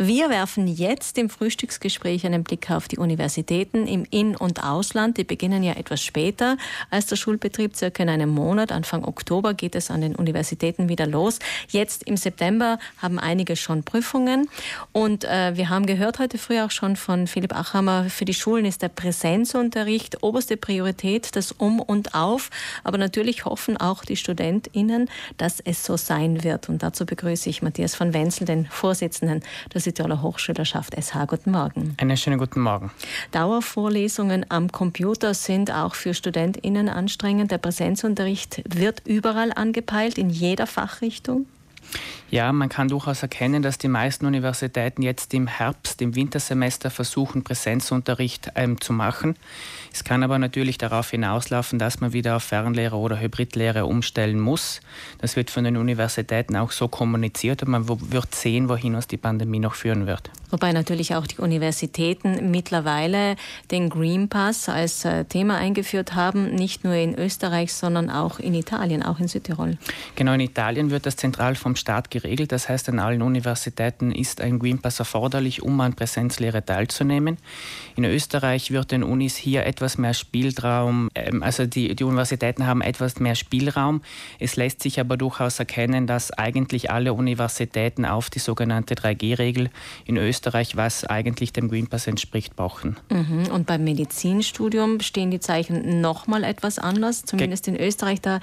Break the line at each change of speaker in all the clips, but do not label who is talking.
Wir werfen jetzt im Frühstücksgespräch einen Blick auf die Universitäten im In- und Ausland. Die beginnen ja etwas später als der Schulbetrieb. Circa in einem Monat, Anfang Oktober, geht es an den Universitäten wieder los. Jetzt im September haben einige schon Prüfungen. Und äh, wir haben gehört heute früh auch schon von Philipp Achammer, für die Schulen ist der Präsenzunterricht oberste Priorität, das Um und Auf. Aber natürlich hoffen auch die StudentInnen, dass es so sein wird. Und dazu begrüße ich Matthias von Wenzel, den Vorsitzenden des Südtiroler Hochschülerschaft SH. Guten Morgen.
Einen schönen guten Morgen.
Dauervorlesungen am Computer sind auch für StudentInnen anstrengend. Der Präsenzunterricht wird überall angepeilt, in jeder Fachrichtung.
Ja, man kann durchaus erkennen, dass die meisten Universitäten jetzt im Herbst, im Wintersemester versuchen, Präsenzunterricht ähm, zu machen. Es kann aber natürlich darauf hinauslaufen, dass man wieder auf Fernlehre oder Hybridlehre umstellen muss. Das wird von den Universitäten auch so kommuniziert und man wird sehen, wohin uns die Pandemie noch führen wird.
Wobei natürlich auch die Universitäten mittlerweile den Green Pass als äh, Thema eingeführt haben, nicht nur in Österreich, sondern auch in Italien, auch in Südtirol.
Genau, in Italien wird das zentral vom Staat geregelt. Das heißt, an allen Universitäten ist ein Green Pass erforderlich, um an Präsenzlehre teilzunehmen. In Österreich wird den Unis hier etwas mehr Spielraum, ähm, also die, die Universitäten haben etwas mehr Spielraum. Es lässt sich aber durchaus erkennen, dass eigentlich alle Universitäten auf die sogenannte 3G-Regel in Österreich, was eigentlich dem Green Pass entspricht, brauchen.
Mhm. Und beim Medizinstudium stehen die Zeichen nochmal etwas anders, zumindest Ge in Österreich. Da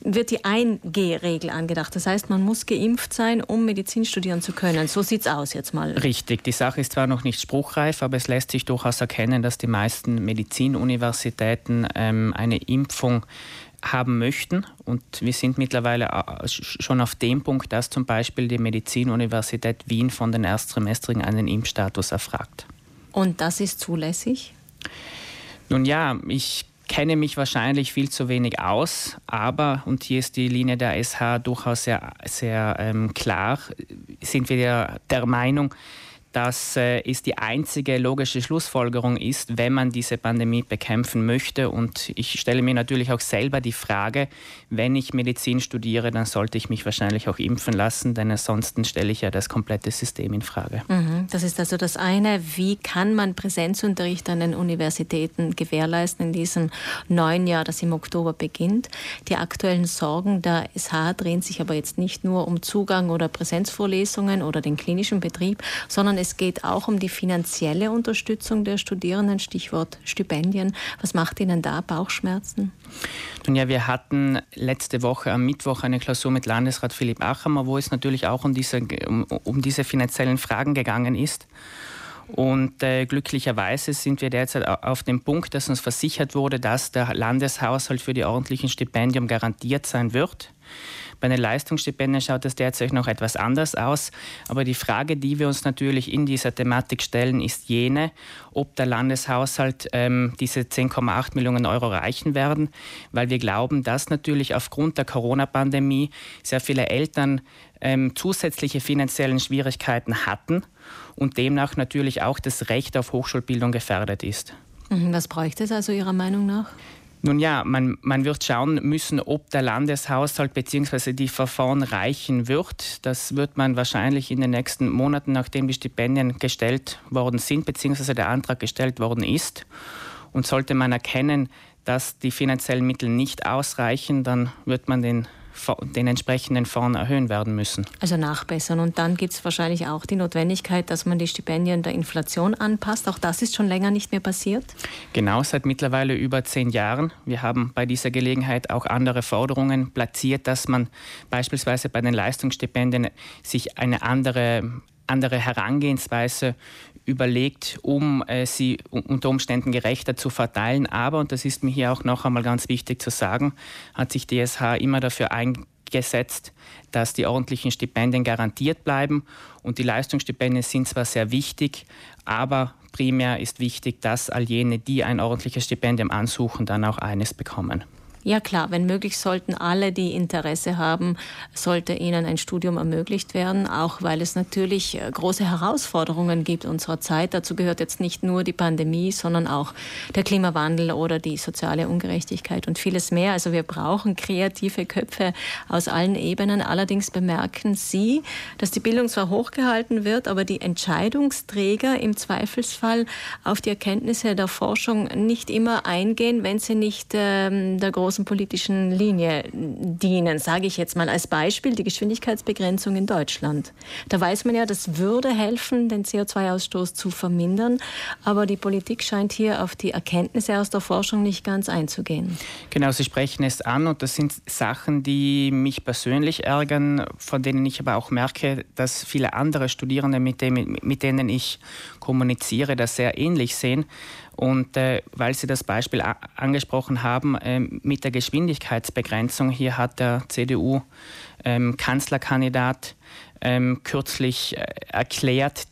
wird die 1G-Regel angedacht. Das heißt, man muss geimpft sein, um Medizin studieren zu können. So sieht es aus jetzt mal.
Richtig. Die Sache ist zwar noch nicht spruchreif, aber es lässt sich durchaus erkennen, dass die meisten Medizinuniversitäten ähm, eine Impfung haben möchten. Und wir sind mittlerweile äh, schon auf dem Punkt, dass zum Beispiel die Medizinuniversität Wien von den Erstsemestrigen einen Impfstatus erfragt.
Und das ist zulässig?
Nun ja, ich kenne mich wahrscheinlich viel zu wenig aus, aber, und hier ist die Linie der SH durchaus sehr, sehr ähm, klar, sind wir der, der Meinung, dass äh, es die einzige logische Schlussfolgerung ist, wenn man diese Pandemie bekämpfen möchte. Und ich stelle mir natürlich auch selber die Frage, wenn ich Medizin studiere, dann sollte ich mich wahrscheinlich auch impfen lassen, denn ansonsten stelle ich ja das komplette System in Frage.
Mhm, das ist also das eine. Wie kann man Präsenzunterricht an den Universitäten gewährleisten in diesem neuen Jahr, das im Oktober beginnt? Die aktuellen Sorgen der SH drehen sich aber jetzt nicht nur um Zugang oder Präsenzvorlesungen oder den klinischen Betrieb, sondern es geht auch um die finanzielle Unterstützung der Studierenden, Stichwort Stipendien. Was macht Ihnen da Bauchschmerzen?
Nun ja, wir hatten letzte Woche am Mittwoch eine Klausur mit Landesrat Philipp Achammer, wo es natürlich auch um diese, um, um diese finanziellen Fragen gegangen ist. Und äh, glücklicherweise sind wir derzeit auf dem Punkt, dass uns versichert wurde, dass der Landeshaushalt für die ordentlichen Stipendien garantiert sein wird. Bei den Leistungsstipendien schaut es derzeit noch etwas anders aus. Aber die Frage, die wir uns natürlich in dieser Thematik stellen, ist jene, ob der Landeshaushalt ähm, diese 10,8 Millionen Euro reichen werden, weil wir glauben, dass natürlich aufgrund der Corona-Pandemie sehr viele Eltern ähm, zusätzliche finanziellen Schwierigkeiten hatten und demnach natürlich auch das Recht auf Hochschulbildung gefährdet ist.
Mhm, was bräuchte es also Ihrer Meinung nach?
Nun ja, man, man wird schauen müssen, ob der Landeshaushalt bzw. die Verfahren reichen wird. Das wird man wahrscheinlich in den nächsten Monaten, nachdem die Stipendien gestellt worden sind bzw. der Antrag gestellt worden ist. Und sollte man erkennen, dass die finanziellen Mittel nicht ausreichen, dann wird man den den entsprechenden Fonds erhöhen werden müssen.
Also nachbessern. Und dann gibt es wahrscheinlich auch die Notwendigkeit, dass man die Stipendien der Inflation anpasst. Auch das ist schon länger nicht mehr passiert?
Genau, seit mittlerweile über zehn Jahren. Wir haben bei dieser Gelegenheit auch andere Forderungen platziert, dass man beispielsweise bei den Leistungsstipendien sich eine andere andere Herangehensweise überlegt, um äh, sie unter Umständen gerechter zu verteilen. Aber, und das ist mir hier auch noch einmal ganz wichtig zu sagen, hat sich DSH immer dafür eingesetzt, dass die ordentlichen Stipendien garantiert bleiben. Und die Leistungsstipendien sind zwar sehr wichtig, aber primär ist wichtig, dass all jene, die ein ordentliches Stipendium ansuchen, dann auch eines bekommen.
Ja klar, wenn möglich sollten alle, die Interesse haben, sollte ihnen ein Studium ermöglicht werden, auch weil es natürlich äh, große Herausforderungen gibt unserer Zeit. Dazu gehört jetzt nicht nur die Pandemie, sondern auch der Klimawandel oder die soziale Ungerechtigkeit und vieles mehr. Also wir brauchen kreative Köpfe aus allen Ebenen. Allerdings bemerken Sie, dass die Bildung zwar hochgehalten wird, aber die Entscheidungsträger im Zweifelsfall auf die Erkenntnisse der Forschung nicht immer eingehen, wenn sie nicht ähm, der großen großen politischen Linie dienen. Sage ich jetzt mal als Beispiel die Geschwindigkeitsbegrenzung in Deutschland. Da weiß man ja, das würde helfen, den CO2-Ausstoß zu vermindern. Aber die Politik scheint hier auf die Erkenntnisse aus der Forschung nicht ganz einzugehen.
Genau, Sie sprechen es an und das sind Sachen, die mich persönlich ärgern, von denen ich aber auch merke, dass viele andere Studierende, mit, mit denen ich kommuniziere, das sehr ähnlich sehen. Und äh, weil Sie das Beispiel angesprochen haben äh, mit der Geschwindigkeitsbegrenzung, hier hat der CDU-Kanzlerkandidat ähm, ähm, kürzlich äh, erklärt,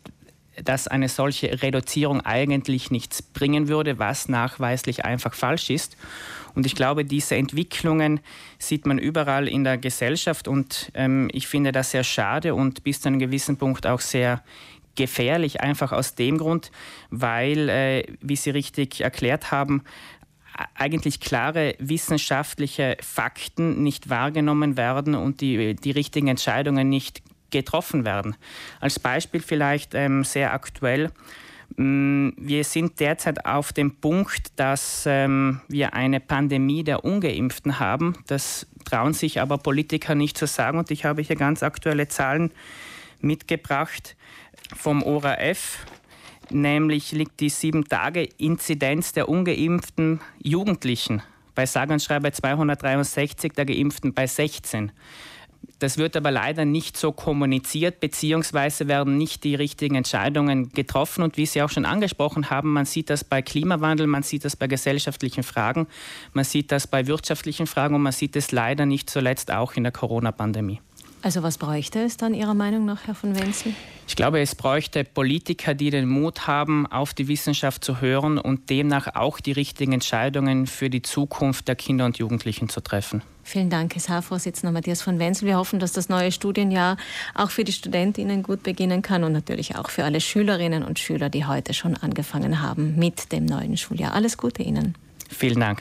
dass eine solche Reduzierung eigentlich nichts bringen würde, was nachweislich einfach falsch ist. Und ich glaube, diese Entwicklungen sieht man überall in der Gesellschaft und ähm, ich finde das sehr schade und bis zu einem gewissen Punkt auch sehr gefährlich, einfach aus dem Grund, weil, äh, wie Sie richtig erklärt haben, eigentlich klare wissenschaftliche Fakten nicht wahrgenommen werden und die, die richtigen Entscheidungen nicht getroffen werden. Als Beispiel vielleicht ähm, sehr aktuell. Mm, wir sind derzeit auf dem Punkt, dass ähm, wir eine Pandemie der Ungeimpften haben. Das trauen sich aber Politiker nicht zu sagen. Und ich habe hier ganz aktuelle Zahlen mitgebracht vom ORF. Nämlich liegt die 7-Tage-Inzidenz der ungeimpften Jugendlichen bei sage und schreibe 263, der Geimpften bei 16. Das wird aber leider nicht so kommuniziert, beziehungsweise werden nicht die richtigen Entscheidungen getroffen. Und wie Sie auch schon angesprochen haben, man sieht das bei Klimawandel, man sieht das bei gesellschaftlichen Fragen, man sieht das bei wirtschaftlichen Fragen und man sieht es leider nicht zuletzt auch in der Corona-Pandemie.
Also was bräuchte es dann Ihrer Meinung nach, Herr von Wenzel?
Ich glaube, es bräuchte Politiker, die den Mut haben, auf die Wissenschaft zu hören und demnach auch die richtigen Entscheidungen für die Zukunft der Kinder und Jugendlichen zu treffen.
Vielen Dank, SH-Vorsitzender Matthias von Wenzel. Wir hoffen, dass das neue Studienjahr auch für die Studentinnen gut beginnen kann und natürlich auch für alle Schülerinnen und Schüler, die heute schon angefangen haben mit dem neuen Schuljahr. Alles Gute Ihnen.
Vielen Dank.